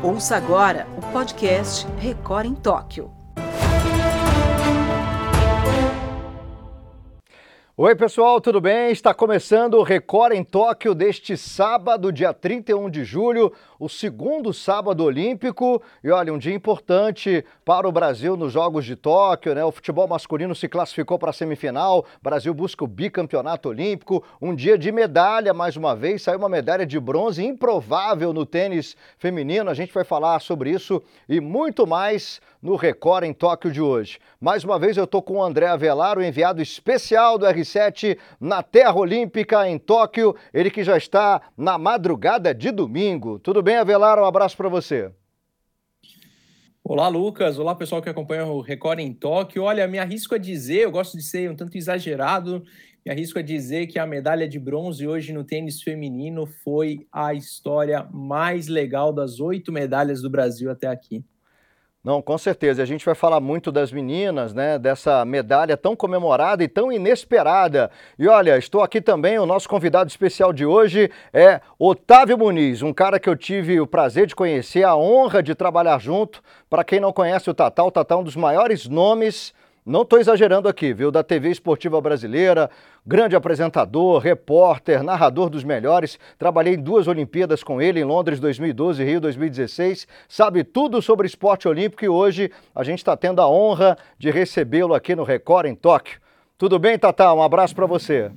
Ouça agora o podcast Record em Tóquio. Oi, pessoal, tudo bem? Está começando o Record em Tóquio deste sábado, dia 31 de julho, o segundo sábado olímpico. E olha, um dia importante para o Brasil nos Jogos de Tóquio, né? O futebol masculino se classificou para a semifinal, o Brasil busca o bicampeonato olímpico. Um dia de medalha, mais uma vez, saiu uma medalha de bronze improvável no tênis feminino. A gente vai falar sobre isso e muito mais no Record em Tóquio de hoje. Mais uma vez eu estou com o André Avelar, o enviado especial do R7 na Terra Olímpica em Tóquio, ele que já está na madrugada de domingo. Tudo bem, Avelar? Um abraço para você. Olá, Lucas. Olá, pessoal que acompanha o Record em Tóquio. Olha, me arrisco a dizer, eu gosto de ser um tanto exagerado, me arrisco a dizer que a medalha de bronze hoje no tênis feminino foi a história mais legal das oito medalhas do Brasil até aqui. Não, com certeza. A gente vai falar muito das meninas, né? Dessa medalha tão comemorada e tão inesperada. E olha, estou aqui também, o nosso convidado especial de hoje é Otávio Muniz, um cara que eu tive o prazer de conhecer, a honra de trabalhar junto. Para quem não conhece o Tatá, o Tatá é um dos maiores nomes não estou exagerando aqui, viu? Da TV Esportiva Brasileira, grande apresentador, repórter, narrador dos melhores. Trabalhei em duas Olimpíadas com ele, em Londres 2012 e Rio 2016. Sabe tudo sobre esporte olímpico e hoje a gente está tendo a honra de recebê-lo aqui no Record em Tóquio. Tudo bem, Tatá? Um abraço para você.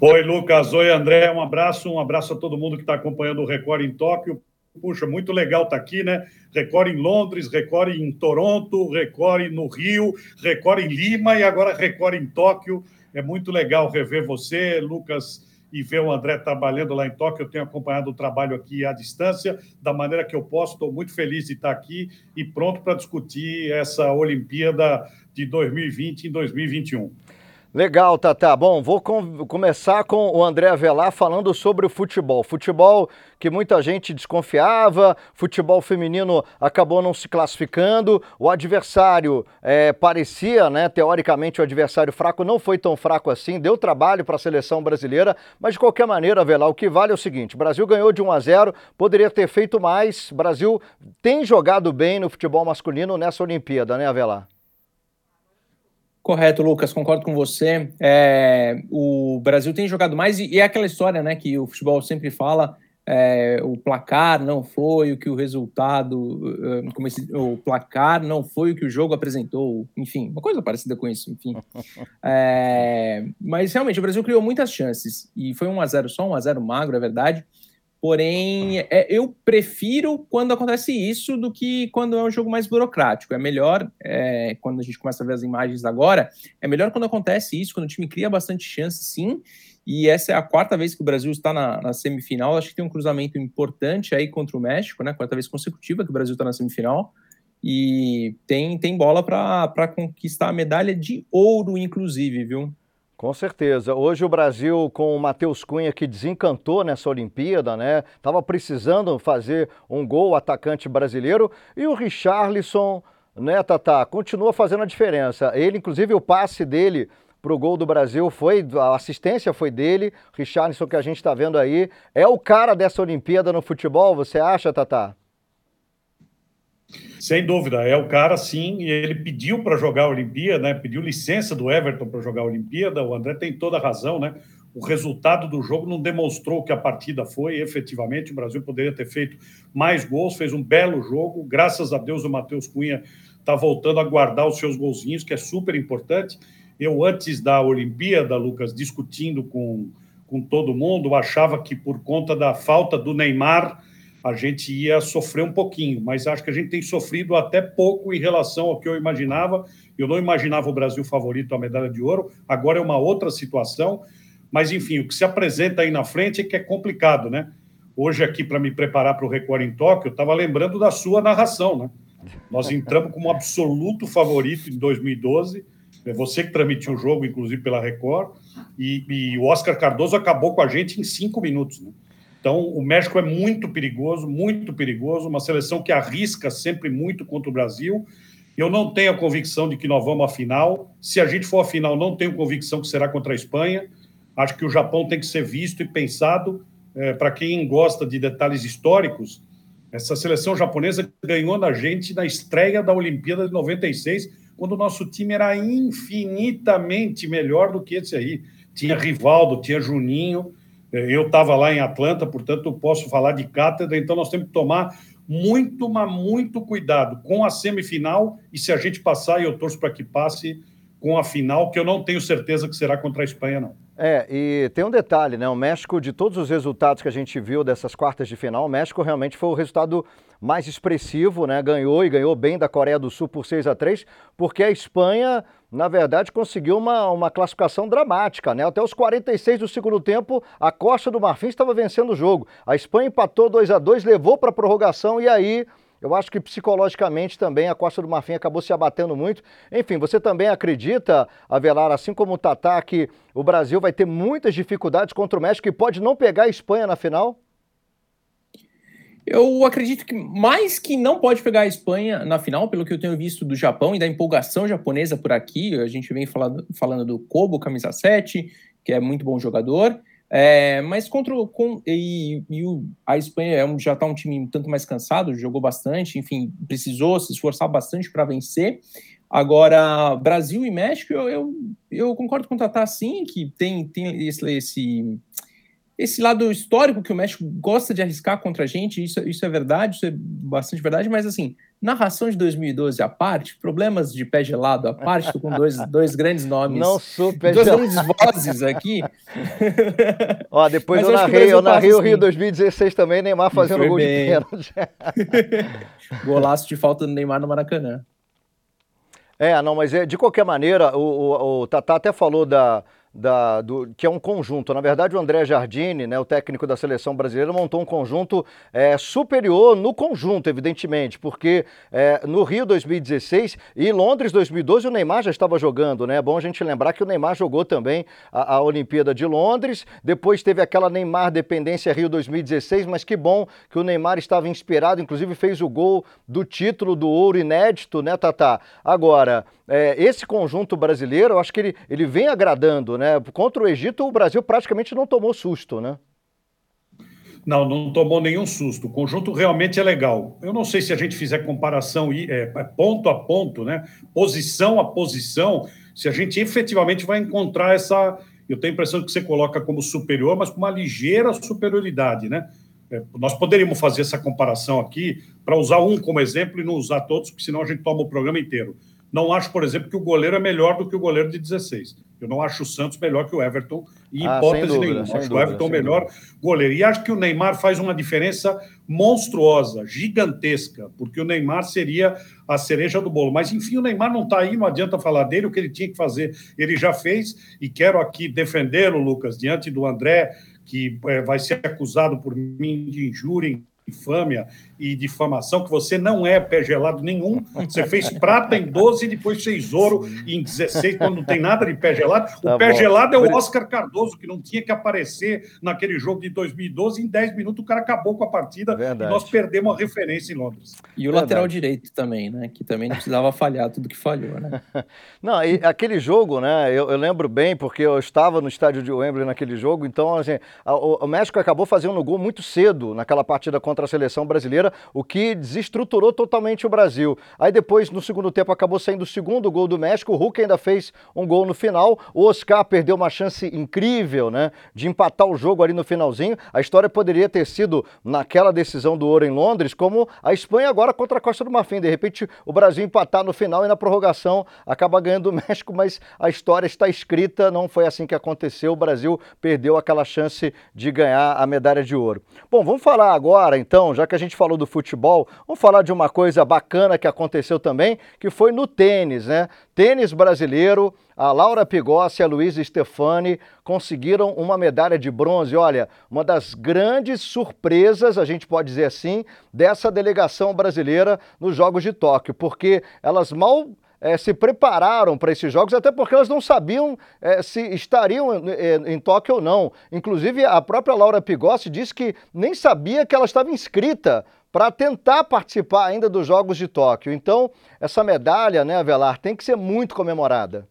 Oi, Lucas. Oi, André. Um abraço. Um abraço a todo mundo que está acompanhando o Record em Tóquio. Puxa, muito legal estar tá aqui, né? Record em Londres, Record em Toronto, Record no Rio, Record em Lima e agora Record em Tóquio. É muito legal rever você, Lucas, e ver o André trabalhando lá em Tóquio. Eu tenho acompanhado o trabalho aqui à distância, da maneira que eu posso. Estou muito feliz de estar aqui e pronto para discutir essa Olimpíada de 2020 e 2021. Legal, Tata. Bom, vou com começar com o André Avelar falando sobre o futebol. Futebol que muita gente desconfiava, futebol feminino acabou não se classificando, o adversário é, parecia, né, teoricamente, o adversário fraco, não foi tão fraco assim, deu trabalho para a seleção brasileira, mas de qualquer maneira, Avelar, o que vale é o seguinte: Brasil ganhou de 1 a 0, poderia ter feito mais. Brasil tem jogado bem no futebol masculino nessa Olimpíada, né, Avelar? Correto, Lucas, concordo com você. É, o Brasil tem jogado mais, e é aquela história né, que o futebol sempre fala: é, o placar não foi o que o resultado, eh, como esse, o placar não foi o que o jogo apresentou, enfim, uma coisa parecida com isso, enfim. É, mas realmente o Brasil criou muitas chances, e foi 1 a 0 só, 1 a 0 magro, é verdade. Porém, é, eu prefiro quando acontece isso do que quando é um jogo mais burocrático. É melhor, é, quando a gente começa a ver as imagens agora, é melhor quando acontece isso, quando o time cria bastante chance, sim. E essa é a quarta vez que o Brasil está na, na semifinal. Acho que tem um cruzamento importante aí contra o México, né? Quarta vez consecutiva que o Brasil está na semifinal. E tem, tem bola para conquistar a medalha de ouro, inclusive, viu? Com certeza. Hoje o Brasil, com o Matheus Cunha, que desencantou nessa Olimpíada, né? Tava precisando fazer um gol, atacante brasileiro. E o Richarlison, né, Tata, continua fazendo a diferença. Ele, inclusive, o passe dele para o gol do Brasil foi, a assistência foi dele. Richarlison, que a gente está vendo aí, é o cara dessa Olimpíada no futebol, você acha, Tata? Sem dúvida, é o cara sim, e ele pediu para jogar a Olimpíada, né? pediu licença do Everton para jogar a Olimpíada, o André tem toda a razão, né? O resultado do jogo não demonstrou que a partida foi, efetivamente, o Brasil poderia ter feito mais gols, fez um belo jogo, graças a Deus o Matheus Cunha está voltando a guardar os seus golzinhos, que é super importante. Eu, antes da Olimpíada, Lucas, discutindo com, com todo mundo, achava que por conta da falta do Neymar a gente ia sofrer um pouquinho, mas acho que a gente tem sofrido até pouco em relação ao que eu imaginava. Eu não imaginava o Brasil favorito à medalha de ouro, agora é uma outra situação, mas enfim, o que se apresenta aí na frente é que é complicado, né? Hoje, aqui, para me preparar para o Record em Tóquio, eu estava lembrando da sua narração, né? Nós entramos como absoluto favorito em 2012, é você que transmitiu o jogo, inclusive pela Record, e, e o Oscar Cardoso acabou com a gente em cinco minutos, né? Então, o México é muito perigoso, muito perigoso, uma seleção que arrisca sempre muito contra o Brasil. Eu não tenho a convicção de que nós vamos à final. Se a gente for à final, não tenho convicção que será contra a Espanha. Acho que o Japão tem que ser visto e pensado. É, Para quem gosta de detalhes históricos, Essa seleção japonesa ganhou da gente na estreia da Olimpíada de 96, quando o nosso time era infinitamente melhor do que esse aí. Tinha Rivaldo, tinha Juninho. Eu estava lá em Atlanta, portanto, posso falar de cátedra. Então, nós temos que tomar muito, mas muito cuidado com a semifinal. E se a gente passar, e eu torço para que passe com a final, que eu não tenho certeza que será contra a Espanha, não. É, e tem um detalhe, né? O México, de todos os resultados que a gente viu dessas quartas de final, o México realmente foi o resultado mais expressivo, né? Ganhou e ganhou bem da Coreia do Sul por 6 a 3 porque a Espanha, na verdade, conseguiu uma, uma classificação dramática, né? Até os 46 do segundo tempo, a Costa do Marfim estava vencendo o jogo. A Espanha empatou 2 a 2 levou para a prorrogação e aí eu acho que psicologicamente também a Costa do Marfim acabou se abatendo muito. Enfim, você também acredita, Avelar, assim como o Tatá, que o Brasil vai ter muitas dificuldades contra o México e pode não pegar a Espanha na final? Eu acredito que mais que não pode pegar a Espanha na final, pelo que eu tenho visto do Japão e da empolgação japonesa por aqui. A gente vem falando, falando do Kobo, camisa 7, que é muito bom jogador. É, mas contra com, e, e o, a Espanha é já está um time um tanto mais cansado, jogou bastante, enfim, precisou se esforçar bastante para vencer. Agora, Brasil e México, eu, eu, eu concordo com o Tatá, sim, que tem, tem esse, esse, esse lado histórico que o México gosta de arriscar contra a gente, isso, isso é verdade, isso é bastante verdade, mas assim, narração de 2012 à parte, problemas de pé gelado à parte, estou com dois, dois grandes nomes. Não sou pé Duas grandes vozes aqui. Ó, depois eu, eu narrei, eu narrei o Rio 2016 também, Neymar fazendo gol bem. de pênalti. Golaço de falta do Neymar no Maracanã. É, não, mas é, de qualquer maneira, o, o, o Tatá até falou da, da, do, que é um conjunto. Na verdade, o André Jardine, né, o técnico da seleção brasileira, montou um conjunto é, superior no conjunto, evidentemente, porque é, no Rio 2016 e Londres 2012 o Neymar já estava jogando, né? É bom a gente lembrar que o Neymar jogou também a, a Olimpíada de Londres, depois teve aquela Neymar dependência Rio 2016, mas que bom que o Neymar estava inspirado, inclusive fez o gol do título do ouro inédito, né, Tatá? Agora, é, esse conjunto brasileiro, eu acho que ele, ele vem agradando, né? Contra o Egito, o Brasil praticamente não tomou susto, né? Não, não tomou nenhum susto. O conjunto realmente é legal. Eu não sei se a gente fizer comparação é, é, ponto a ponto, né? Posição a posição, se a gente efetivamente vai encontrar essa. Eu tenho a impressão que você coloca como superior, mas com uma ligeira superioridade, né? É, nós poderíamos fazer essa comparação aqui para usar um como exemplo e não usar todos, porque senão a gente toma o programa inteiro. Não acho, por exemplo, que o goleiro é melhor do que o goleiro de 16. Eu não acho o Santos melhor que o Everton, em ah, hipótese dúvida, nenhuma. Acho dúvida, o Everton melhor dúvida. goleiro. E acho que o Neymar faz uma diferença monstruosa, gigantesca, porque o Neymar seria a cereja do bolo. Mas, enfim, o Neymar não está aí, não adianta falar dele, o que ele tinha que fazer, ele já fez, e quero aqui defendê-lo, Lucas, diante do André, que é, vai ser acusado por mim de injúria infâmia e difamação, que você não é pé gelado nenhum. Você fez prata em 12 e depois fez ouro em 16, quando não tem nada de pé gelado. O tá pé bom. gelado é o Oscar Cardoso, que não tinha que aparecer naquele jogo de 2012. Em 10 minutos o cara acabou com a partida Verdade. e nós perdemos a referência em Londres. E o Verdade. lateral direito também, né? Que também não precisava falhar tudo que falhou, né? Não, e aquele jogo, né? Eu, eu, lembro bem, porque eu estava no estádio de Wembley naquele jogo, então assim, a, o, o México acabou fazendo o gol muito cedo naquela partida contra a seleção brasileira, o que desestruturou totalmente o Brasil. Aí depois, no segundo tempo, acabou saindo o segundo gol do México, o Hulk ainda fez um gol no final, o Oscar perdeu uma chance incrível, né, de empatar o jogo ali no finalzinho. A história poderia ter sido naquela decisão do ouro em Londres, como a Espanha agora contra a Costa do Marfim. De repente, o Brasil empatar no final e na prorrogação acaba ganhando o México, mas a história está escrita, não foi assim que aconteceu. O Brasil perdeu aquela chance de ganhar a medalha de ouro. Bom, vamos falar agora, então, já que a gente falou do futebol, vamos falar de uma coisa bacana que aconteceu também, que foi no tênis, né? Tênis brasileiro, a Laura Pigossi e a Luísa Stefani conseguiram uma medalha de bronze. Olha, uma das grandes surpresas, a gente pode dizer assim, dessa delegação brasileira nos Jogos de Tóquio, porque elas mal é, se prepararam para esses jogos, até porque elas não sabiam é, se estariam é, em Tóquio ou não. Inclusive, a própria Laura Pigossi disse que nem sabia que ela estava inscrita para tentar participar ainda dos Jogos de Tóquio. Então, essa medalha, né, Avelar, tem que ser muito comemorada.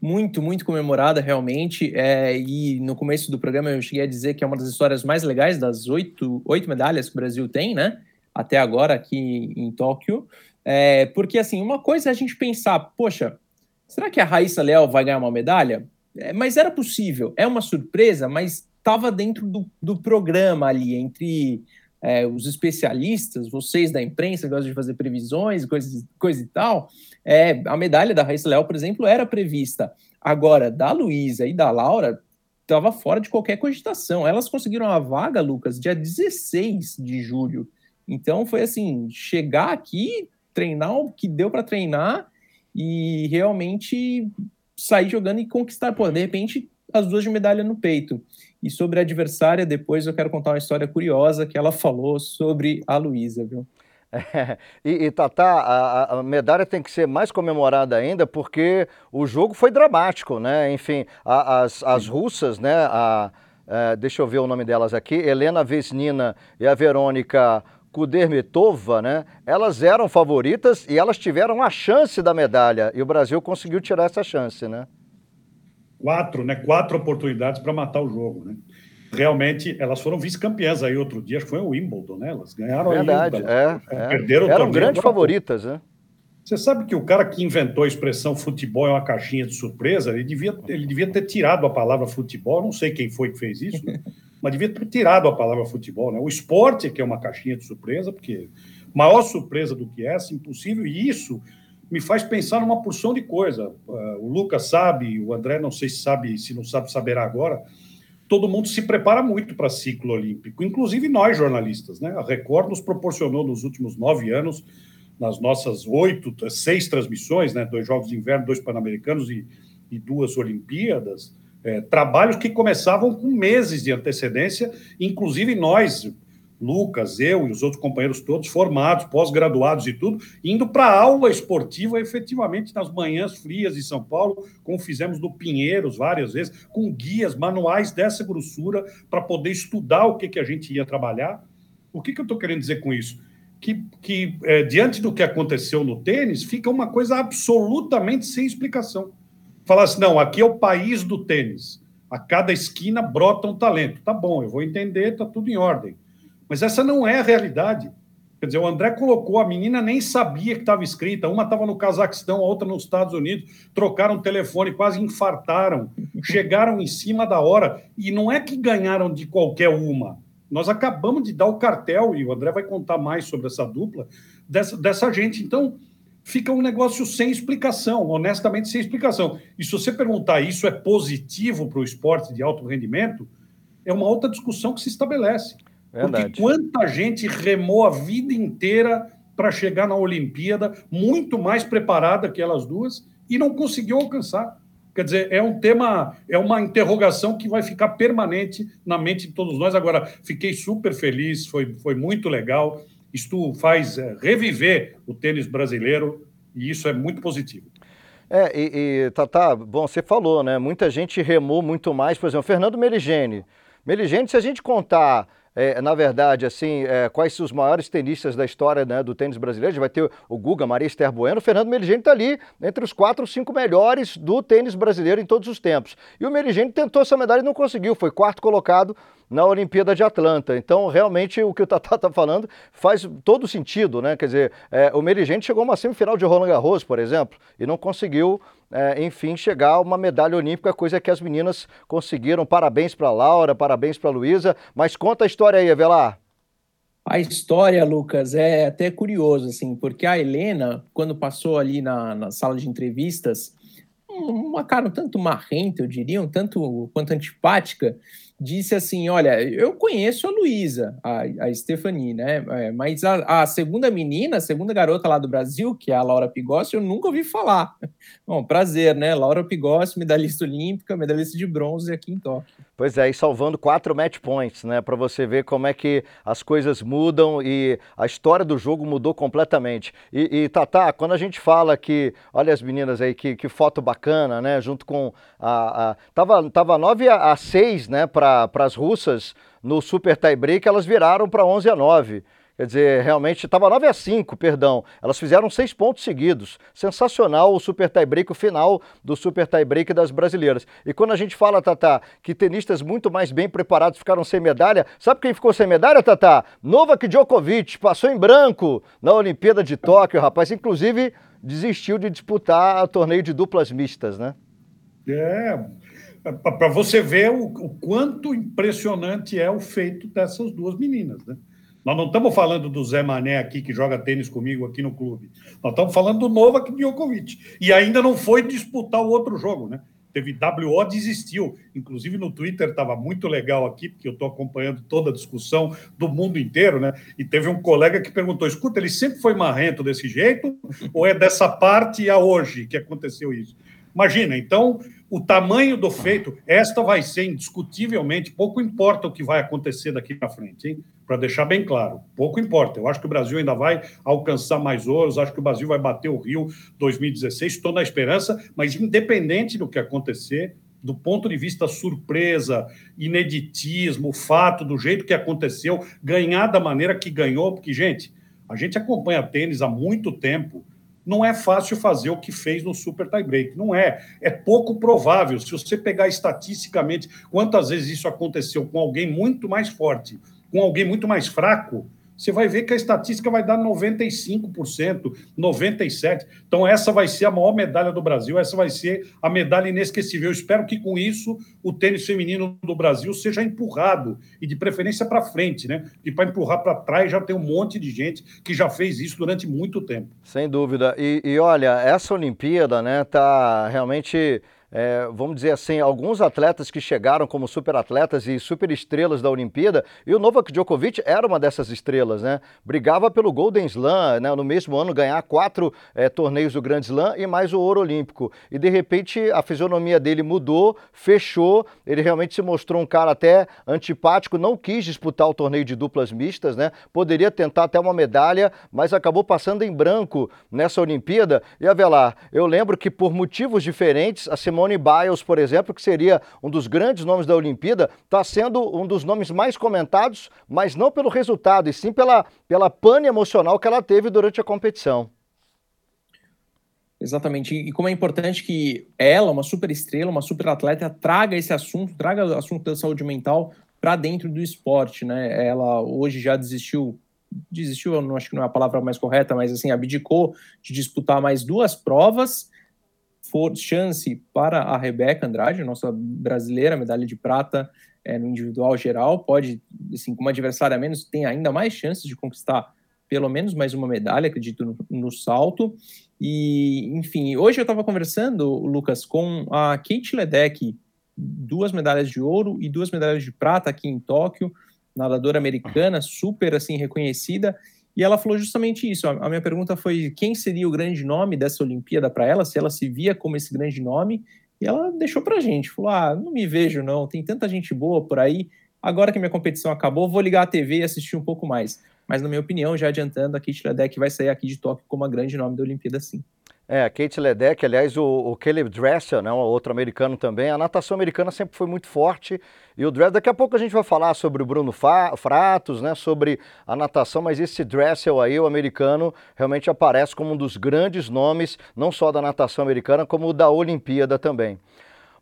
muito, muito comemorada realmente. É, e no começo do programa eu cheguei a dizer que é uma das histórias mais legais das oito, oito medalhas que o Brasil tem, né? Até agora aqui em Tóquio. É, porque, assim, uma coisa é a gente pensar, poxa, será que a Raíssa Leal vai ganhar uma medalha? É, mas era possível, é uma surpresa, mas estava dentro do, do programa ali, entre é, os especialistas, vocês da imprensa gostam de fazer previsões, coisa, coisa e tal, é, a medalha da Raíssa Leal, por exemplo, era prevista. Agora, da Luísa e da Laura, estava fora de qualquer cogitação. Elas conseguiram a vaga, Lucas, dia 16 de julho. Então, foi assim, chegar aqui, treinar o que deu para treinar e realmente sair jogando e conquistar. Pô, de repente, as duas de medalha no peito. E sobre a adversária, depois eu quero contar uma história curiosa que ela falou sobre a Luísa, viu? É, e, e Tatá, a, a, medalha tem que ser mais comemorada ainda porque o jogo foi dramático, né? Enfim, a, as, as russas, né? A, é, deixa eu ver o nome delas aqui, Helena Vesnina e a Verônica Kudermetova, né? Elas eram favoritas e elas tiveram a chance da medalha e o Brasil conseguiu tirar essa chance, né? Quatro, né, quatro oportunidades para matar o jogo, né? Realmente, elas foram vice-campeãs aí outro dia, acho que foi o Wimbledon, né? Elas ganharam Verdade, aí, é, é. perderam Eram grandes favoritas, né? Você sabe que o cara que inventou a expressão futebol é uma caixinha de surpresa, ele devia, ele devia ter tirado a palavra futebol, não sei quem foi que fez isso, né? mas devia ter tirado a palavra futebol, né? O esporte é que é uma caixinha de surpresa, porque maior surpresa do que essa, impossível, e isso me faz pensar numa porção de coisa. Uh, o Lucas sabe, o André não sei se sabe, se não sabe, saberá agora. Todo mundo se prepara muito para ciclo olímpico, inclusive nós jornalistas, né? A Record nos proporcionou nos últimos nove anos, nas nossas oito, seis transmissões, né? Dois jogos de inverno, dois pan-americanos e, e, duas Olimpíadas. É, trabalhos que começavam com meses de antecedência, inclusive nós, Lucas, eu e os outros companheiros todos formados, pós-graduados e tudo, indo para aula esportiva efetivamente nas manhãs frias de São Paulo, como fizemos no Pinheiros várias vezes, com guias, manuais dessa grossura para poder estudar o que, que a gente ia trabalhar. O que, que eu estou querendo dizer com isso? Que, que é, diante do que aconteceu no tênis, fica uma coisa absolutamente sem explicação. Falar assim, não, aqui é o país do tênis. A cada esquina brota um talento. Tá bom, eu vou entender, tá tudo em ordem mas essa não é a realidade. Quer dizer, o André colocou, a menina nem sabia que estava escrita, uma estava no Cazaquistão, a outra nos Estados Unidos, trocaram telefone, quase infartaram, chegaram em cima da hora, e não é que ganharam de qualquer uma. Nós acabamos de dar o cartel, e o André vai contar mais sobre essa dupla, dessa, dessa gente. Então, fica um negócio sem explicação, honestamente sem explicação. E se você perguntar isso é positivo para o esporte de alto rendimento, é uma outra discussão que se estabelece. Verdade. Porque quanta gente remou a vida inteira para chegar na Olimpíada, muito mais preparada que elas duas, e não conseguiu alcançar. Quer dizer, é um tema, é uma interrogação que vai ficar permanente na mente de todos nós. Agora, fiquei super feliz, foi, foi muito legal. Isto faz é, reviver o tênis brasileiro e isso é muito positivo. É, e, e Tata, bom, você falou, né? Muita gente remou muito mais, por exemplo, Fernando Meligeni. Meligeni, se a gente contar é, na verdade, assim, é, quais os maiores tenistas da história né, do tênis brasileiro. A gente vai ter o Guga, Maria Esther Bueno, o Fernando Meligeni está ali entre os quatro ou cinco melhores do tênis brasileiro em todos os tempos. E o Meligeni tentou essa medalha e não conseguiu, foi quarto colocado na Olimpíada de Atlanta. Então, realmente, o que o Tata está falando faz todo sentido, né? Quer dizer, é, o Merigente chegou a uma semifinal de Roland Garros, por exemplo, e não conseguiu, é, enfim, chegar a uma medalha olímpica, coisa que as meninas conseguiram. Parabéns para Laura, parabéns para Luísa. Mas conta a história aí, Avelar. A história, Lucas, é até curioso, assim, porque a Helena, quando passou ali na, na sala de entrevistas, uma cara um tanto marrenta, eu diria, um tanto quanto antipática, disse assim: Olha, eu conheço a Luísa, a, a Stephanie, né? É, mas a, a, segunda menina, a segunda garota lá do Brasil, que é a Laura Pigossi, eu nunca ouvi falar. Bom, prazer, né? Laura Pigossi, medalhista olímpica, medalhista de bronze aqui em Tóquio. Pois é, e salvando quatro match points, né? Para você ver como é que as coisas mudam e a história do jogo mudou completamente. E, e Tatá, quando a gente fala que, olha as meninas aí, que, que foto bacana, né? Junto com a. a tava, tava 9 a 6, né? Para as russas no super tie break, elas viraram para 11 a 9. Quer dizer, realmente estava 9 a 5, perdão. Elas fizeram seis pontos seguidos. Sensacional o super tie-break, o final do super tie-break das brasileiras. E quando a gente fala, Tata, que tenistas muito mais bem preparados ficaram sem medalha, sabe quem ficou sem medalha, Tata? Novak Djokovic, passou em branco na Olimpíada de Tóquio, rapaz. Inclusive, desistiu de disputar o torneio de duplas mistas, né? É, para você ver o, o quanto impressionante é o feito dessas duas meninas, né? Nós não estamos falando do Zé Mané aqui, que joga tênis comigo aqui no clube. Nós estamos falando do Novak Djokovic. E ainda não foi disputar o outro jogo, né? Teve WO, desistiu. Inclusive no Twitter estava muito legal aqui, porque eu estou acompanhando toda a discussão do mundo inteiro, né? E teve um colega que perguntou: escuta, ele sempre foi marrento desse jeito? Ou é dessa parte a hoje que aconteceu isso? Imagina, então, o tamanho do feito, esta vai ser indiscutivelmente, pouco importa o que vai acontecer daqui para frente? Para deixar bem claro, pouco importa. Eu acho que o Brasil ainda vai alcançar mais ouros, acho que o Brasil vai bater o Rio 2016, estou na esperança, mas independente do que acontecer, do ponto de vista surpresa, ineditismo, fato, do jeito que aconteceu, ganhar da maneira que ganhou, porque, gente, a gente acompanha tênis há muito tempo não é fácil fazer o que fez no Super Tiebreak. Não é. É pouco provável. Se você pegar estatisticamente quantas vezes isso aconteceu com alguém muito mais forte, com alguém muito mais fraco, você vai ver que a estatística vai dar 95%, 97%. Então, essa vai ser a maior medalha do Brasil, essa vai ser a medalha inesquecível. Eu espero que com isso o tênis feminino do Brasil seja empurrado, e de preferência para frente, né? E para empurrar para trás já tem um monte de gente que já fez isso durante muito tempo. Sem dúvida. E, e olha, essa Olimpíada, né, tá realmente é, vamos dizer assim, alguns atletas que chegaram como superatletas e superestrelas da Olimpíada, e o Novak Djokovic era uma dessas estrelas, né? Brigava pelo Golden Slam, né? No mesmo ano ganhar quatro é, torneios do Grand Slam e mais o ouro olímpico. E de repente a fisionomia dele mudou, fechou, ele realmente se mostrou um cara até antipático, não quis disputar o torneio de duplas mistas, né? Poderia tentar até uma medalha, mas acabou passando em branco nessa Olimpíada. E Avelar, eu lembro que por motivos diferentes, a semana Simone Biles, por exemplo, que seria um dos grandes nomes da Olimpíada, está sendo um dos nomes mais comentados, mas não pelo resultado, e sim pela, pela pane emocional que ela teve durante a competição. Exatamente. E como é importante que ela, uma super estrela, uma super atleta, traga esse assunto, traga o assunto da saúde mental para dentro do esporte, né? Ela hoje já desistiu, desistiu, eu não acho que não é a palavra mais correta, mas assim, abdicou de disputar mais duas provas for chance para a Rebeca Andrade, nossa brasileira, medalha de prata é, no individual geral, pode, assim, com uma adversária a menos, tem ainda mais chances de conquistar pelo menos mais uma medalha, acredito, no, no salto. E, enfim, hoje eu estava conversando, Lucas, com a Kate Ledeck, duas medalhas de ouro e duas medalhas de prata aqui em Tóquio, nadadora americana, super, assim, reconhecida, e ela falou justamente isso. A minha pergunta foi quem seria o grande nome dessa Olimpíada para ela, se ela se via como esse grande nome. E ela deixou para a gente, falou: ah, não me vejo não, tem tanta gente boa por aí. Agora que minha competição acabou, vou ligar a TV e assistir um pouco mais. Mas, na minha opinião, já adiantando, a Kit Ledeck vai sair aqui de Tóquio como a grande nome da Olimpíada, sim. É, a Kate Ledeck, aliás, o, o Caleb Dressel, né, um outro americano também. A natação americana sempre foi muito forte. E o Dressel, daqui a pouco a gente vai falar sobre o Bruno Fratos, né, sobre a natação, mas esse Dressel aí, o americano, realmente aparece como um dos grandes nomes, não só da natação americana, como da Olimpíada também.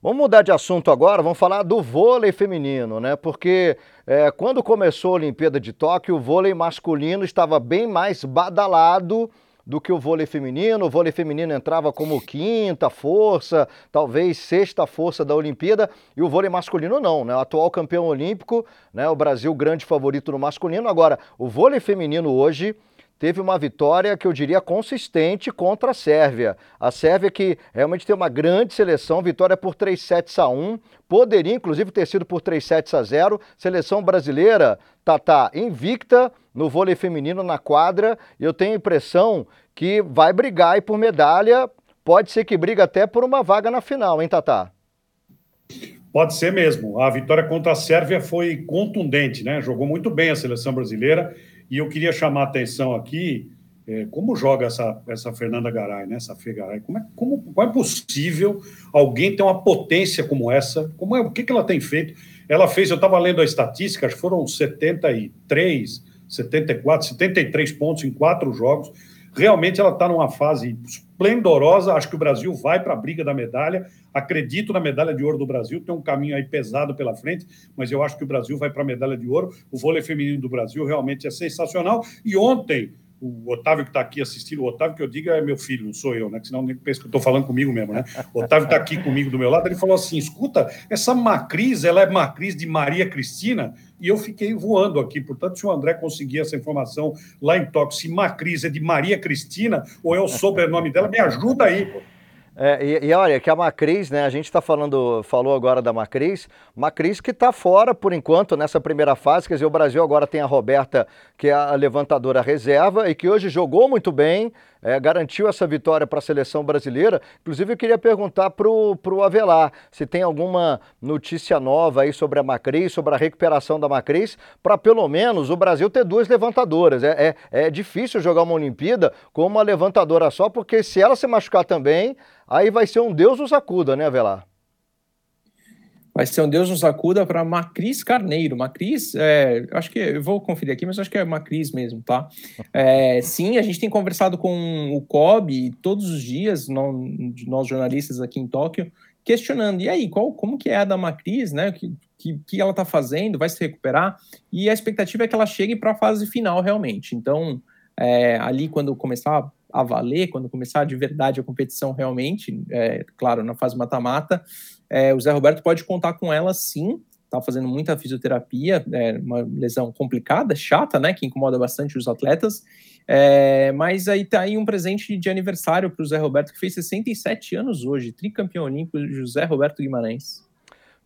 Vamos mudar de assunto agora, vamos falar do vôlei feminino, né? Porque é, quando começou a Olimpíada de Tóquio, o vôlei masculino estava bem mais badalado do que o vôlei feminino. O vôlei feminino entrava como quinta força, talvez sexta força da Olimpíada, e o vôlei masculino não, né? O atual campeão olímpico, né? O Brasil grande favorito no masculino. Agora, o vôlei feminino hoje teve uma vitória que eu diria consistente contra a Sérvia. A Sérvia que realmente tem uma grande seleção, vitória por 3 sets a 1, poderia inclusive ter sido por 3 sets a 0. Seleção brasileira tá, tá invicta no vôlei feminino na quadra eu tenho a impressão que vai brigar por medalha, pode ser que briga até por uma vaga na final, hein, Tatá? Pode ser mesmo. A vitória contra a Sérvia foi contundente, né? Jogou muito bem a seleção brasileira e eu queria chamar a atenção aqui é, como joga essa, essa Fernanda Garay, né? Essa Fê Garay. Como é, como, como é possível alguém ter uma potência como essa? Como é, o que, que ela tem feito? Ela fez, eu estava lendo a estatística, foram 73 74, 73 pontos em quatro jogos. Realmente ela está numa fase esplendorosa. Acho que o Brasil vai para a briga da medalha. Acredito na medalha de ouro do Brasil. Tem um caminho aí pesado pela frente, mas eu acho que o Brasil vai para a medalha de ouro. O vôlei feminino do Brasil realmente é sensacional. E ontem o Otávio que está aqui assistindo, o Otávio que eu digo é meu filho, não sou eu, né? senão nem pensa que eu estou falando comigo mesmo, né? O Otávio está aqui comigo do meu lado, ele falou assim: escuta, essa Macris, ela é Macris de Maria Cristina, e eu fiquei voando aqui. Portanto, se o André conseguir essa informação lá em Tóquio, se Macris é de Maria Cristina ou é o sobrenome dela, me ajuda aí, pô. É, e, e, olha, que a Macris, né? A gente está falando, falou agora da Macris, Macris que está fora por enquanto nessa primeira fase. Quer dizer, o Brasil agora tem a Roberta, que é a levantadora reserva e que hoje jogou muito bem, é, garantiu essa vitória para a seleção brasileira. Inclusive, eu queria perguntar para o Avelar se tem alguma notícia nova aí sobre a Macris, sobre a recuperação da Macris, para pelo menos o Brasil ter duas levantadoras. É, é, é difícil jogar uma Olimpíada com uma levantadora só, porque se ela se machucar também aí vai ser um Deus nos acuda, né, Avelar? Vai ser um Deus nos acuda para Macris Carneiro. Macris, é, acho que eu vou conferir aqui, mas acho que é Macris mesmo, tá? É, sim, a gente tem conversado com o COB todos os dias, nós, nós jornalistas aqui em Tóquio, questionando, e aí, qual, como que é a da Macris, né? Que, que, que ela está fazendo, vai se recuperar? E a expectativa é que ela chegue para a fase final realmente. Então, é, ali quando começar a valer, quando começar de verdade a competição realmente, é, claro, na fase mata-mata, é, o Zé Roberto pode contar com ela sim, tá fazendo muita fisioterapia, é uma lesão complicada, chata, né, que incomoda bastante os atletas, é, mas aí tá aí um presente de aniversário para o Zé Roberto, que fez 67 anos hoje, tricampeão olímpico, José Roberto Guimarães.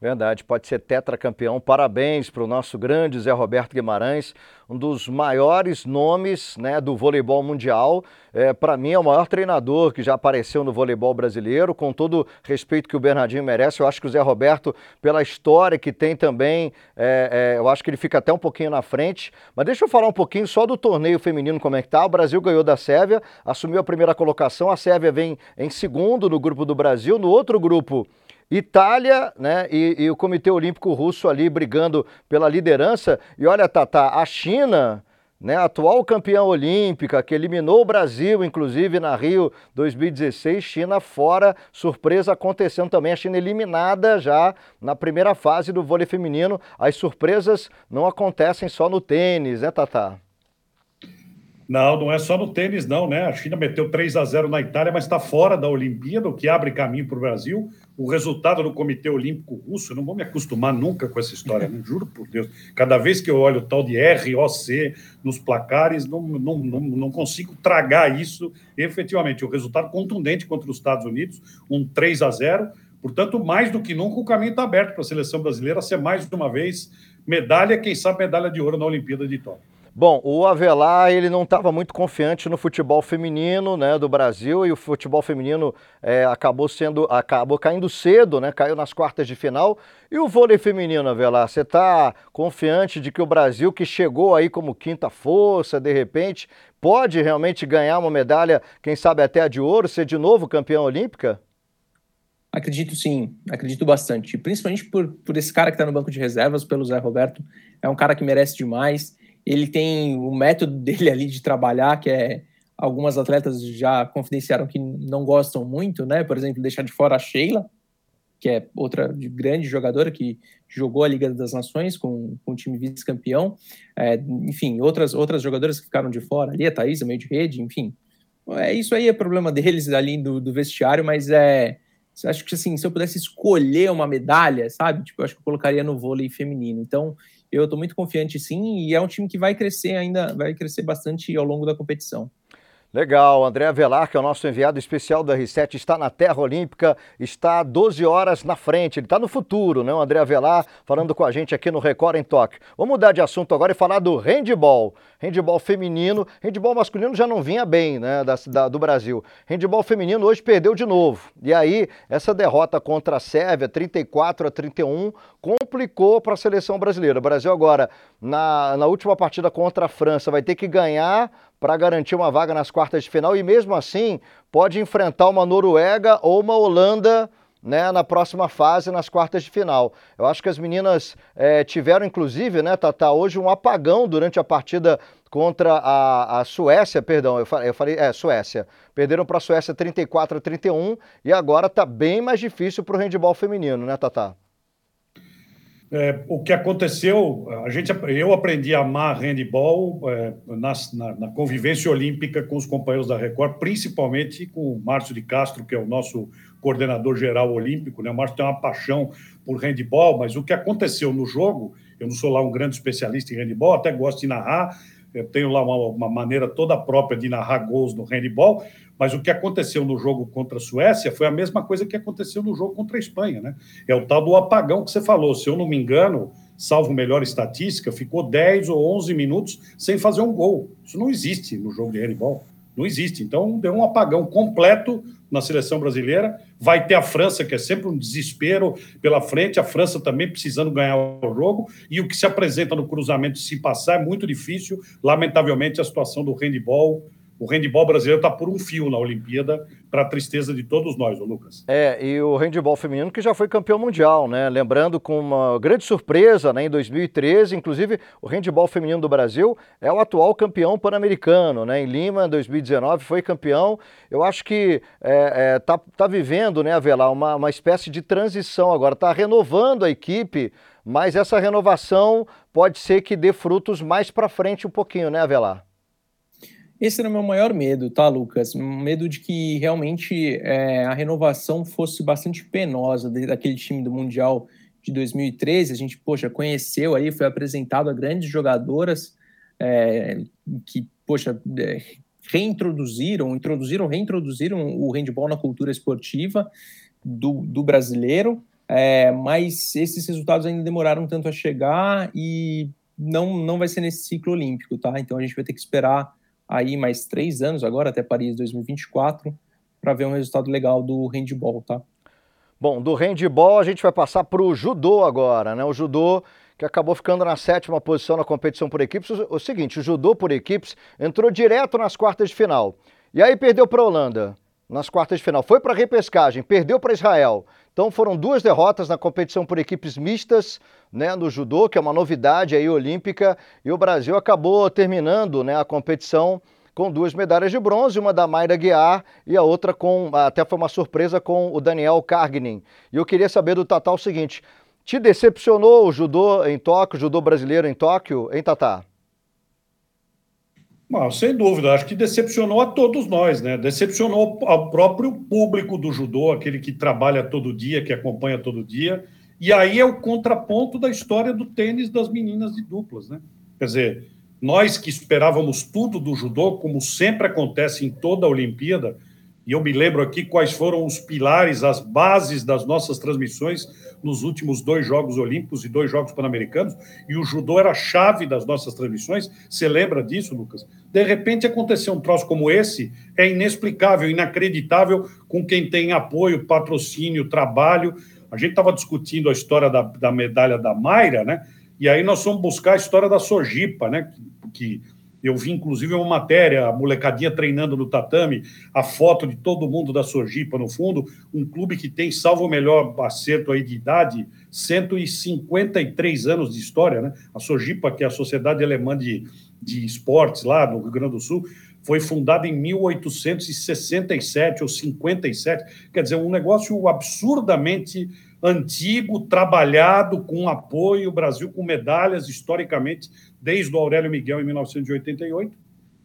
Verdade, pode ser tetracampeão. Parabéns para o nosso grande Zé Roberto Guimarães, um dos maiores nomes né, do voleibol mundial. É, para mim, é o maior treinador que já apareceu no voleibol brasileiro. Com todo respeito que o Bernardinho merece, eu acho que o Zé Roberto, pela história que tem também, é, é, eu acho que ele fica até um pouquinho na frente. Mas deixa eu falar um pouquinho só do torneio feminino, como é que tá. O Brasil ganhou da Sérvia, assumiu a primeira colocação. A Sérvia vem em segundo no grupo do Brasil. No outro grupo, Itália né, e, e, o Comitê Olímpico Russo ali brigando pela liderança. E olha, Tata, a China, né, atual campeã olímpica, que eliminou o Brasil, inclusive na Rio 2016, China fora, surpresa acontecendo também, a China eliminada já na primeira fase do vôlei feminino. As surpresas não acontecem só no tênis, né, Tata? Não, não é só no tênis, não, né? A China meteu 3 a 0 na Itália, mas está fora da Olimpíada, o que abre caminho para o Brasil. O resultado do Comitê Olímpico Russo, eu não vou me acostumar nunca com essa história, né? juro por Deus. Cada vez que eu olho o tal de ROC nos placares, não, não, não, não consigo tragar isso efetivamente. O resultado contundente contra os Estados Unidos, um 3 a 0 Portanto, mais do que nunca, o caminho está aberto para a seleção brasileira ser mais uma vez medalha, quem sabe medalha de ouro na Olimpíada de Tóquio. Bom, o Avelar ele não estava muito confiante no futebol feminino né, do Brasil e o futebol feminino é, acabou sendo acabou caindo cedo, né, caiu nas quartas de final. E o vôlei feminino, Avelar, você está confiante de que o Brasil, que chegou aí como quinta força, de repente, pode realmente ganhar uma medalha, quem sabe até a de ouro, ser de novo campeão olímpica? Acredito sim, acredito bastante. Principalmente por, por esse cara que está no banco de reservas, pelo Zé Roberto. É um cara que merece demais ele tem o método dele ali de trabalhar, que é algumas atletas já confidenciaram que não gostam muito, né? Por exemplo, deixar de fora a Sheila, que é outra grande jogadora que jogou a Liga das Nações com, com o time vice-campeão. É, enfim, outras, outras jogadoras que ficaram de fora ali, a Thaís, meio de rede, enfim. É, isso aí é problema deles ali do, do vestiário, mas é. Acho que assim, se eu pudesse escolher uma medalha, sabe? Tipo, eu acho que eu colocaria no vôlei feminino. Então, eu estou muito confiante sim, e é um time que vai crescer ainda, vai crescer bastante ao longo da competição. Legal, André Velar, que é o nosso enviado especial da R7, está na Terra Olímpica, está 12 horas na frente, ele está no futuro, né? O André Velar falando com a gente aqui no Record em Tóquio. Vamos mudar de assunto agora e falar do handball. Handball feminino, handball masculino já não vinha bem, né, da, da, do Brasil. Handball feminino hoje perdeu de novo. E aí, essa derrota contra a Sérvia, 34 a 31, complicou para a seleção brasileira. O Brasil agora, na, na última partida contra a França, vai ter que ganhar para garantir uma vaga nas quartas de final e mesmo assim pode enfrentar uma Noruega ou uma Holanda né, na próxima fase, nas quartas de final. Eu acho que as meninas é, tiveram, inclusive, né, Tata, hoje um apagão durante a partida contra a, a Suécia, perdão, eu falei, eu falei é, Suécia. Perderam para a Suécia 34 a 31 e agora está bem mais difícil para o handebol feminino, né, Tata? É, o que aconteceu, a gente, eu aprendi a amar handball é, na, na, na, convivência olímpica com os companheiros da Record, principalmente com o Márcio de Castro, que é o nosso coordenador geral olímpico. Né? O Márcio tem uma paixão por handball, mas o que aconteceu no jogo, eu não sou lá um grande especialista em handball, até gosto de narrar, eu tenho lá uma, uma, maneira toda própria de narrar gols no handball, mas o que aconteceu no jogo contra a Suécia foi a mesma coisa que aconteceu no jogo contra a Espanha, né? É o tal do apagão que você falou. Se eu não me engano, salvo melhor estatística, ficou 10 ou 11 minutos sem fazer um gol. Isso não existe no jogo de handball. Não existe. Então, deu um apagão completo na seleção brasileira. Vai ter a França, que é sempre um desespero pela frente, a França também precisando ganhar o jogo. E o que se apresenta no cruzamento, se passar, é muito difícil. Lamentavelmente, a situação do handball o handball brasileiro está por um fio na Olimpíada, para a tristeza de todos nós, Lucas. É, e o handball feminino que já foi campeão mundial, né? Lembrando com uma grande surpresa, né, em 2013, inclusive o handball feminino do Brasil é o atual campeão pan-americano, né? Em Lima, 2019, foi campeão. Eu acho que é, é, tá, tá vivendo, né, Avelar, uma, uma espécie de transição agora, está renovando a equipe, mas essa renovação pode ser que dê frutos mais para frente um pouquinho, né, Avelar? Esse era o meu maior medo, tá, Lucas? Medo de que realmente é, a renovação fosse bastante penosa daquele time do Mundial de 2013. A gente, poxa, conheceu aí, foi apresentado a grandes jogadoras é, que, poxa, é, reintroduziram, introduziram, reintroduziram o handball na cultura esportiva do, do brasileiro, é, mas esses resultados ainda demoraram tanto a chegar e não, não vai ser nesse ciclo olímpico, tá? Então a gente vai ter que esperar aí mais três anos agora, até Paris 2024, para ver um resultado legal do handball, tá? Bom, do handball a gente vai passar para o judô agora, né? O judô que acabou ficando na sétima posição na competição por equipes. O seguinte, o judô por equipes entrou direto nas quartas de final. E aí perdeu para a Holanda nas quartas de final. Foi para a repescagem, perdeu para Israel. Então foram duas derrotas na competição por equipes mistas, né, no judô, que é uma novidade aí olímpica, e o Brasil acabou terminando, né, a competição com duas medalhas de bronze, uma da Mayra Guiar e a outra com, até foi uma surpresa com o Daniel Cargnin. E eu queria saber do Tatá o seguinte, te decepcionou o judô em Tóquio, o judô brasileiro em Tóquio, hein, Tatá? Bom, sem dúvida, acho que decepcionou a todos nós, né? Decepcionou ao próprio público do judô, aquele que trabalha todo dia, que acompanha todo dia. E aí é o contraponto da história do tênis das meninas de duplas, né? Quer dizer, nós que esperávamos tudo do judô, como sempre acontece em toda a Olimpíada, e eu me lembro aqui quais foram os pilares, as bases das nossas transmissões nos últimos dois Jogos Olímpicos e dois Jogos Pan-Americanos, e o judô era a chave das nossas transmissões. Você lembra disso, Lucas? De repente aconteceu um troço como esse, é inexplicável, inacreditável com quem tem apoio, patrocínio, trabalho. A gente estava discutindo a história da, da medalha da Mayra, né? E aí nós fomos buscar a história da Sojipa, né? Que, que eu vi, inclusive, uma matéria, a molecadinha treinando no tatame, a foto de todo mundo da Sojipa no fundo, um clube que tem, salvo o melhor acerto aí de idade, 153 anos de história, né? A Sojipa, que é a Sociedade Alemã de, de Esportes lá no Rio Grande do Sul, foi fundada em 1867 ou 57, quer dizer, um negócio absurdamente antigo, trabalhado com apoio, Brasil com medalhas historicamente desde o Aurélio Miguel em 1988.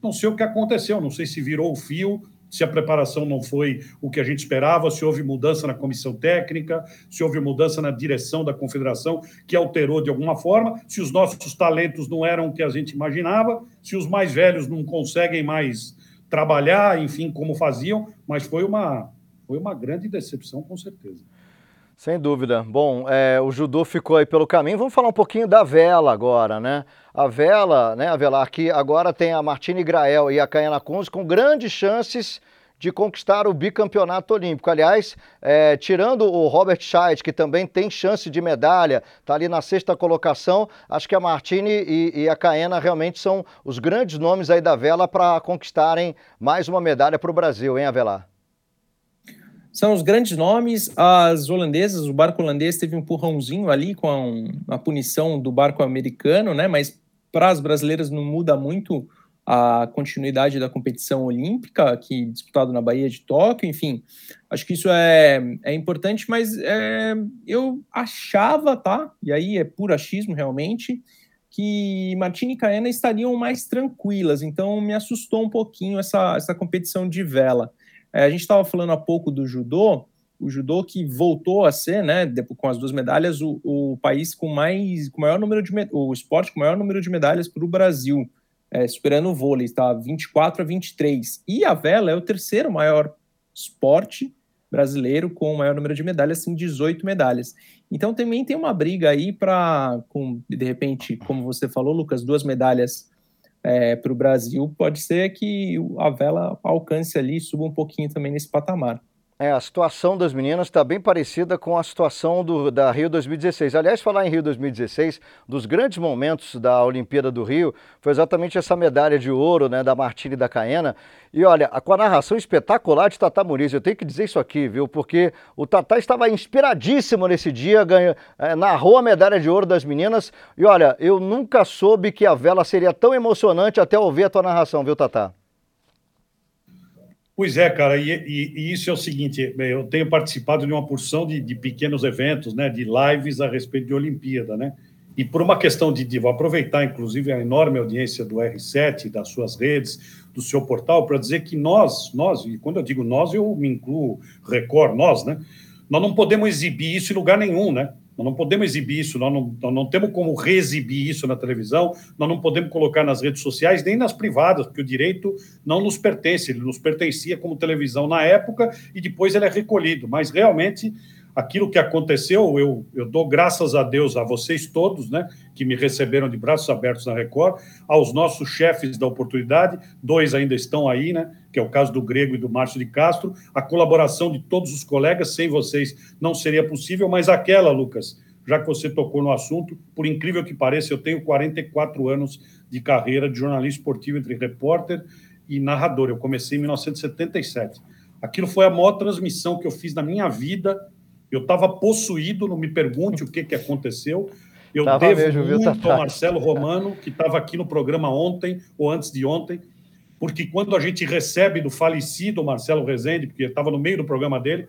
Não sei o que aconteceu, não sei se virou o fio, se a preparação não foi o que a gente esperava, se houve mudança na comissão técnica, se houve mudança na direção da confederação que alterou de alguma forma, se os nossos talentos não eram o que a gente imaginava, se os mais velhos não conseguem mais trabalhar, enfim, como faziam, mas foi uma, foi uma grande decepção, com certeza. Sem dúvida. Bom, é, o judô ficou aí pelo caminho. Vamos falar um pouquinho da vela agora, né? A vela, né, Avelar, que agora tem a Martine Grael e a Caiana Kunz com grandes chances de conquistar o bicampeonato olímpico. Aliás, é, tirando o Robert Scheidt, que também tem chance de medalha, está ali na sexta colocação, acho que a Martini e, e a Caena realmente são os grandes nomes aí da vela para conquistarem mais uma medalha para o Brasil, hein, Avelar? São os grandes nomes, as holandesas, o barco holandês teve um empurrãozinho ali com a, a punição do barco americano, né? Mas para as brasileiras não muda muito a continuidade da competição olímpica, que disputado na Bahia de Tóquio, enfim, acho que isso é, é importante, mas é, eu achava, tá? E aí é puro achismo realmente, que Martina e Caena estariam mais tranquilas, então me assustou um pouquinho essa, essa competição de vela. É, a gente estava falando há pouco do judô, o judô que voltou a ser, né, com as duas medalhas, o, o país com mais, com maior número de, o esporte com maior número de medalhas para o Brasil, é, superando o vôlei, está 24 a 23. E a vela é o terceiro maior esporte brasileiro com o maior número de medalhas, sim, 18 medalhas. Então também tem uma briga aí para, de repente, como você falou, Lucas, duas medalhas é, para o Brasil, pode ser que a vela alcance ali, suba um pouquinho também nesse patamar. É, a situação das meninas está bem parecida com a situação do, da Rio 2016. Aliás, falar em Rio 2016, dos grandes momentos da Olimpíada do Rio, foi exatamente essa medalha de ouro né, da Martini e da Caena. E olha, com a narração espetacular de Tata Muniz, eu tenho que dizer isso aqui, viu? Porque o Tata estava inspiradíssimo nesse dia, ganha, é, narrou a medalha de ouro das meninas. E olha, eu nunca soube que a vela seria tão emocionante até ouvir a tua narração, viu, Tata? Pois é, cara, e, e, e, isso é o seguinte: eu tenho participado de uma porção de, de, pequenos eventos, né, de lives a respeito de Olimpíada, né? E por uma questão de, de vou aproveitar, inclusive, a enorme audiência do R7, das suas redes, do seu portal, para dizer que nós, nós, e quando eu digo nós, eu me incluo Record, nós, né? Nós não podemos exibir isso em lugar nenhum, né? Nós não podemos exibir isso, nós não, nós não temos como reexibir isso na televisão, nós não podemos colocar nas redes sociais, nem nas privadas, porque o direito não nos pertence, ele nos pertencia como televisão na época e depois ele é recolhido. Mas realmente aquilo que aconteceu, eu, eu dou graças a Deus a vocês todos, né, que me receberam de braços abertos na Record, aos nossos chefes da oportunidade, dois ainda estão aí, né, que é o caso do Grego e do Márcio de Castro, a colaboração de todos os colegas, sem vocês não seria possível, mas aquela, Lucas, já que você tocou no assunto, por incrível que pareça, eu tenho 44 anos de carreira de jornalista esportivo entre repórter e narrador. Eu comecei em 1977. Aquilo foi a maior transmissão que eu fiz na minha vida eu estava possuído, não me pergunte o que, que aconteceu. Eu tava devo mesmo, muito viu, ao Marcelo Romano, que estava aqui no programa ontem ou antes de ontem, porque quando a gente recebe do falecido Marcelo Rezende, porque estava no meio do programa dele,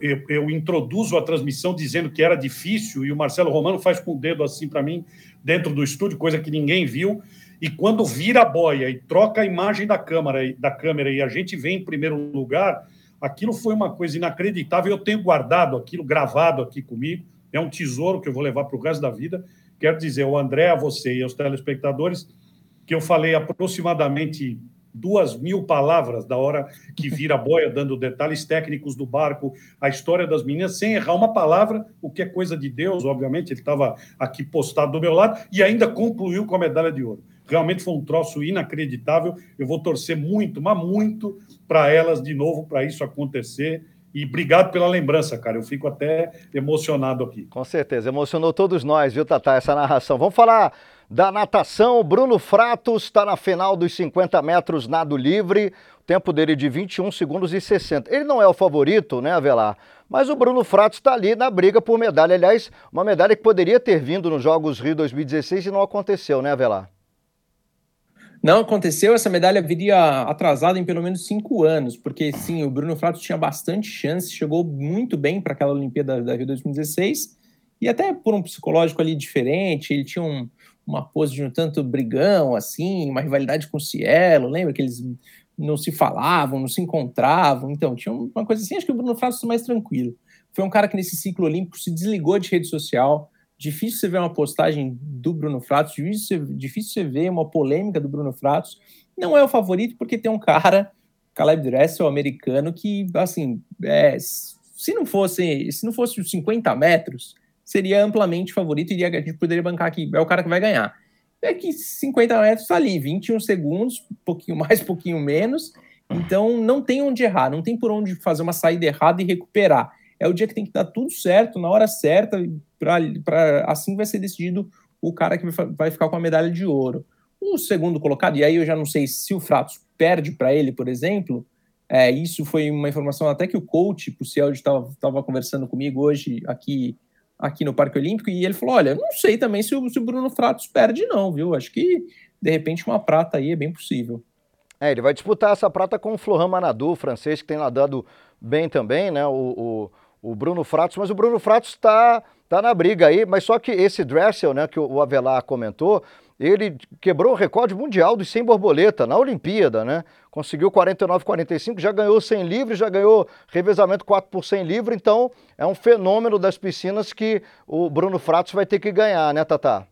eu, eu, introduzo a transmissão dizendo que era difícil e o Marcelo Romano faz com o dedo assim para mim dentro do estúdio, coisa que ninguém viu. E quando vira a boia e troca a imagem da câmera, da câmera e a gente vem em primeiro lugar, Aquilo foi uma coisa inacreditável. Eu tenho guardado aquilo, gravado aqui comigo. É um tesouro que eu vou levar para o resto da vida. Quero dizer ao André, a você e aos telespectadores que eu falei aproximadamente duas mil palavras da hora que vira boia, dando detalhes técnicos do barco, a história das meninas, sem errar uma palavra, o que é coisa de Deus, obviamente, ele estava aqui postado do meu lado, e ainda concluiu com a medalha de ouro. Realmente foi um troço inacreditável. Eu vou torcer muito, mas muito para elas de novo, para isso acontecer. E obrigado pela lembrança, cara. Eu fico até emocionado aqui. Com certeza, emocionou todos nós, viu, Tatá, essa narração. Vamos falar da natação. Bruno Fratos está na final dos 50 metros nado livre. O tempo dele de 21 segundos e 60. Ele não é o favorito, né, Avelar? Mas o Bruno Fratos está ali na briga por medalha. Aliás, uma medalha que poderia ter vindo nos Jogos Rio 2016 e não aconteceu, né, Avelar? Não aconteceu, essa medalha viria atrasada em pelo menos cinco anos, porque sim, o Bruno Fratos tinha bastante chance, chegou muito bem para aquela Olimpíada da Rio 2016, e até por um psicológico ali diferente, ele tinha um, uma pose de um tanto brigão, assim, uma rivalidade com o Cielo, lembra que eles não se falavam, não se encontravam, então tinha uma coisa assim, acho que o Bruno Fratos mais tranquilo. Foi um cara que nesse ciclo olímpico se desligou de rede social, Difícil você ver uma postagem do Bruno Fratos, difícil, você ver uma polêmica do Bruno Fratos. Não é o favorito porque tem um cara, Caleb Dressel, americano, que, assim, é, se não fosse se não fosse os 50 metros, seria amplamente favorito e a gente poderia bancar aqui, é o cara que vai ganhar. É que 50 metros está ali, 21 segundos, pouquinho mais, pouquinho menos, então não tem onde errar, não tem por onde fazer uma saída errada e recuperar é o dia que tem que dar tudo certo, na hora certa, para assim vai ser decidido o cara que vai ficar com a medalha de ouro. O segundo colocado, e aí eu já não sei se o Fratos perde para ele, por exemplo, É, isso foi uma informação até que o coach, o Ciel, estava conversando comigo hoje aqui, aqui no Parque Olímpico, e ele falou: olha, não sei também se o, se o Bruno Fratos perde, não, viu? Acho que de repente uma prata aí é bem possível. É, ele vai disputar essa prata com o Florent Manadu, francês, que tem nadado bem também, né? O, o, o Bruno Fratos, mas o Bruno Fratos está tá na briga aí, mas só que esse Dressel, né, que o Avelar comentou, ele quebrou o recorde mundial dos 100 borboleta na Olimpíada, né? Conseguiu 49,45, já ganhou 100 livre, já ganhou revezamento 4 por 100 livre, então é um fenômeno das piscinas que o Bruno Fratos vai ter que ganhar, né, Tatá?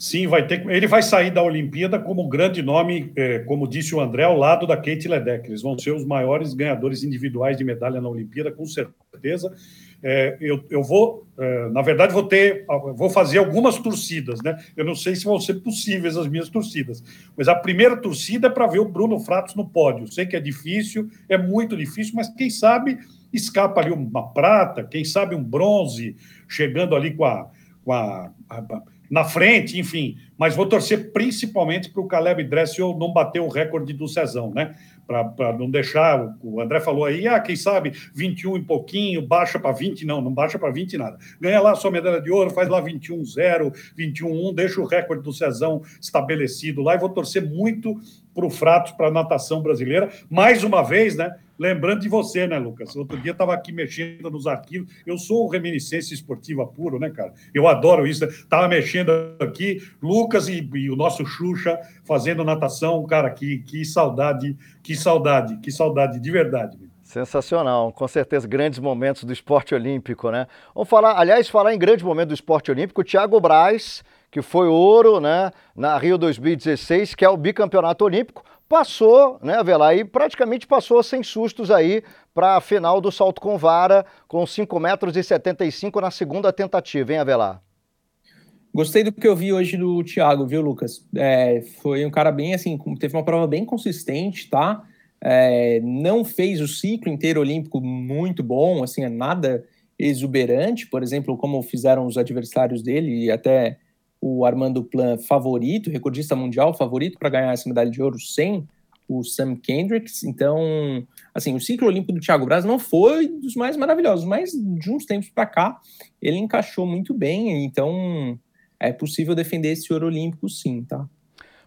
Sim, vai ter. Ele vai sair da Olimpíada como grande nome, é, como disse o André, ao lado da Kate Ledeck. Eles vão ser os maiores ganhadores individuais de medalha na Olimpíada, com certeza. É, eu, eu vou, é, na verdade, vou ter, vou fazer algumas torcidas, né? Eu não sei se vão ser possíveis as minhas torcidas, mas a primeira torcida é para ver o Bruno Fratos no pódio. Sei que é difícil, é muito difícil, mas quem sabe escapa ali uma prata, quem sabe um bronze, chegando ali com a, com a, a na frente, enfim. Mas vou torcer principalmente para o Caleb Dressel não bater o recorde do Cezão, né? Para não deixar. O André falou aí, ah, quem sabe 21 e pouquinho, baixa para 20. Não, não baixa para 20 nada. Ganha lá sua medalha de ouro, faz lá 21-0, 21-1, deixa o recorde do Cezão estabelecido lá e vou torcer muito para o Fratos, para a natação brasileira. Mais uma vez, né? Lembrando de você, né, Lucas? Outro dia estava aqui mexendo nos arquivos. Eu sou reminiscência esportiva puro, né, cara? Eu adoro isso. Estava mexendo aqui, Lucas e, e, o nosso Xuxa fazendo natação. Cara, que, que saudade, que saudade, que saudade, de verdade. Sensacional, com certeza, grandes momentos do esporte olímpico, né? Vamos falar, aliás, falar em grande momento do esporte olímpico, Thiago Braz, que foi ouro, né, na Rio 2016, que é o bicampeonato olímpico, passou, né, Avelar, e praticamente passou sem sustos aí para a final do salto com vara, com 5 metros e 75 na segunda tentativa, hein, Avelar? Gostei do que eu vi hoje do Thiago, viu, Lucas? É, foi um cara bem assim, teve uma prova bem consistente, tá? É, não fez o ciclo inteiro olímpico muito bom, assim, é nada exuberante, por exemplo, como fizeram os adversários dele e até o Armando Plan favorito, recordista mundial favorito para ganhar essa medalha de ouro sem o Sam Kendricks. Então, assim, o ciclo olímpico do Thiago Braz não foi dos mais maravilhosos, mas de uns tempos para cá ele encaixou muito bem. Então, é possível defender esse ouro olímpico sim, tá?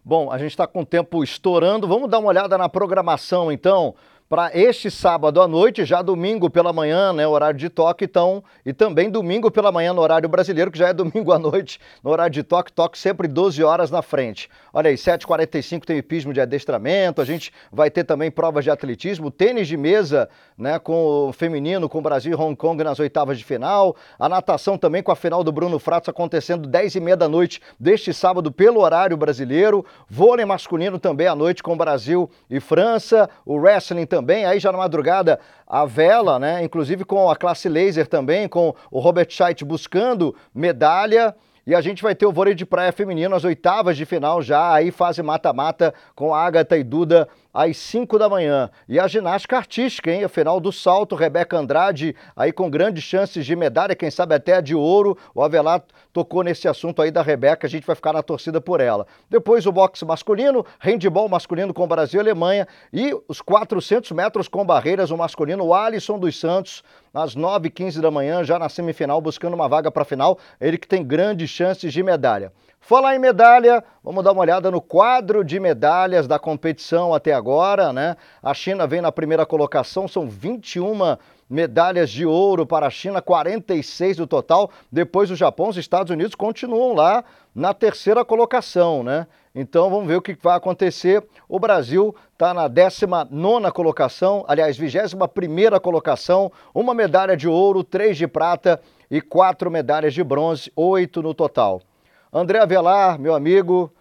Bom, a gente está com o tempo estourando. Vamos dar uma olhada na programação, então para este sábado à noite, já domingo pela manhã, né, horário de toque, então, e também domingo pela manhã no horário brasileiro, que já é domingo à noite, no horário de toque, toque sempre 12 horas na frente. Olha aí, 7h45 tem hipismo de adestramento, a gente vai ter também provas de atletismo, tênis de mesa, né, com o feminino, com o Brasil e Hong Kong nas oitavas de final, a natação também com a final do Bruno Fratos acontecendo 10 e meia da noite deste sábado pelo horário brasileiro, vôlei masculino também à noite com Brasil e França, o wrestling também aí já na madrugada, a vela, né? Inclusive com a classe laser também, com o Robert Scheidt buscando medalha. E a gente vai ter o vôlei de praia feminino, as oitavas de final já, aí fase mata-mata com a Agatha e Duda às 5 da manhã. E a ginástica artística, hein? A final do salto, Rebeca Andrade, aí com grandes chances de medalha, quem sabe até de ouro. O Avelar tocou nesse assunto aí da Rebeca, a gente vai ficar na torcida por ela. Depois o boxe masculino, handball masculino com Brasil e Alemanha e os 400 metros com barreiras, o masculino, o Alisson dos Santos, às 9h15 da manhã, já na semifinal, buscando uma vaga para a final. Ele que tem grandes chances de medalha. Falar em medalha, vamos dar uma olhada no quadro de medalhas da competição até agora, né? A China vem na primeira colocação, são 21 medalhas de ouro para a China, 46 do total. Depois o Japão, os Estados Unidos continuam lá na terceira colocação, né? Então vamos ver o que vai acontecer. O Brasil está na 19 colocação, aliás, 21 colocação, uma medalha de ouro, três de prata e quatro medalhas de bronze, oito no total. André Avelar, meu amigo,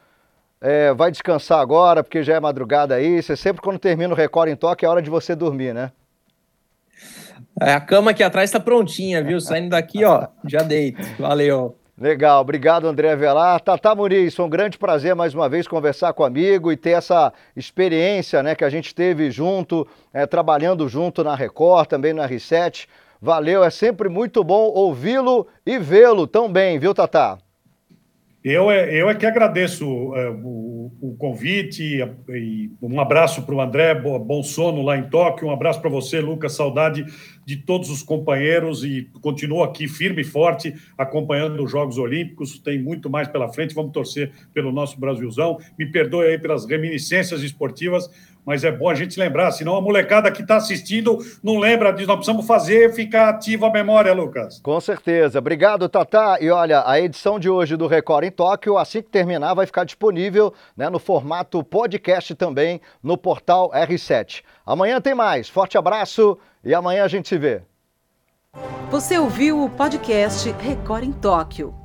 é, vai descansar agora, porque já é madrugada aí. Você sempre, quando termina o Record em Toque, é hora de você dormir, né? É, a cama aqui atrás está prontinha, viu? Saindo daqui, ó, já deito. Valeu. Legal, obrigado André Avelar. Tata Muniz, foi um grande prazer mais uma vez conversar com amigo e ter essa experiência né, que a gente teve junto, é, trabalhando junto na Record, também na R7. Valeu, é sempre muito bom ouvi-lo e vê-lo tão bem, viu, Tata? Eu é, eu é que agradeço é, o, o, convite e um abraço para o André, bom sono lá em Tóquio, um abraço para você, Lucas, saudade de todos os companheiros e continuo aqui firme e forte acompanhando os Jogos Olímpicos, tem muito mais pela frente, vamos torcer pelo nosso Brasilzão. Me perdoe aí pelas reminiscências esportivas, mas é bom a gente lembrar, senão a molecada que está assistindo não lembra disso. Nós precisamos fazer ficar ativa a memória, Lucas. Com certeza. Obrigado, Tatá. E olha, a edição de hoje do Record em Tóquio, assim que terminar, vai ficar disponível né, no formato podcast também no portal R7. Amanhã tem mais. Forte abraço e amanhã a gente se vê. Você ouviu o podcast Record em Tóquio.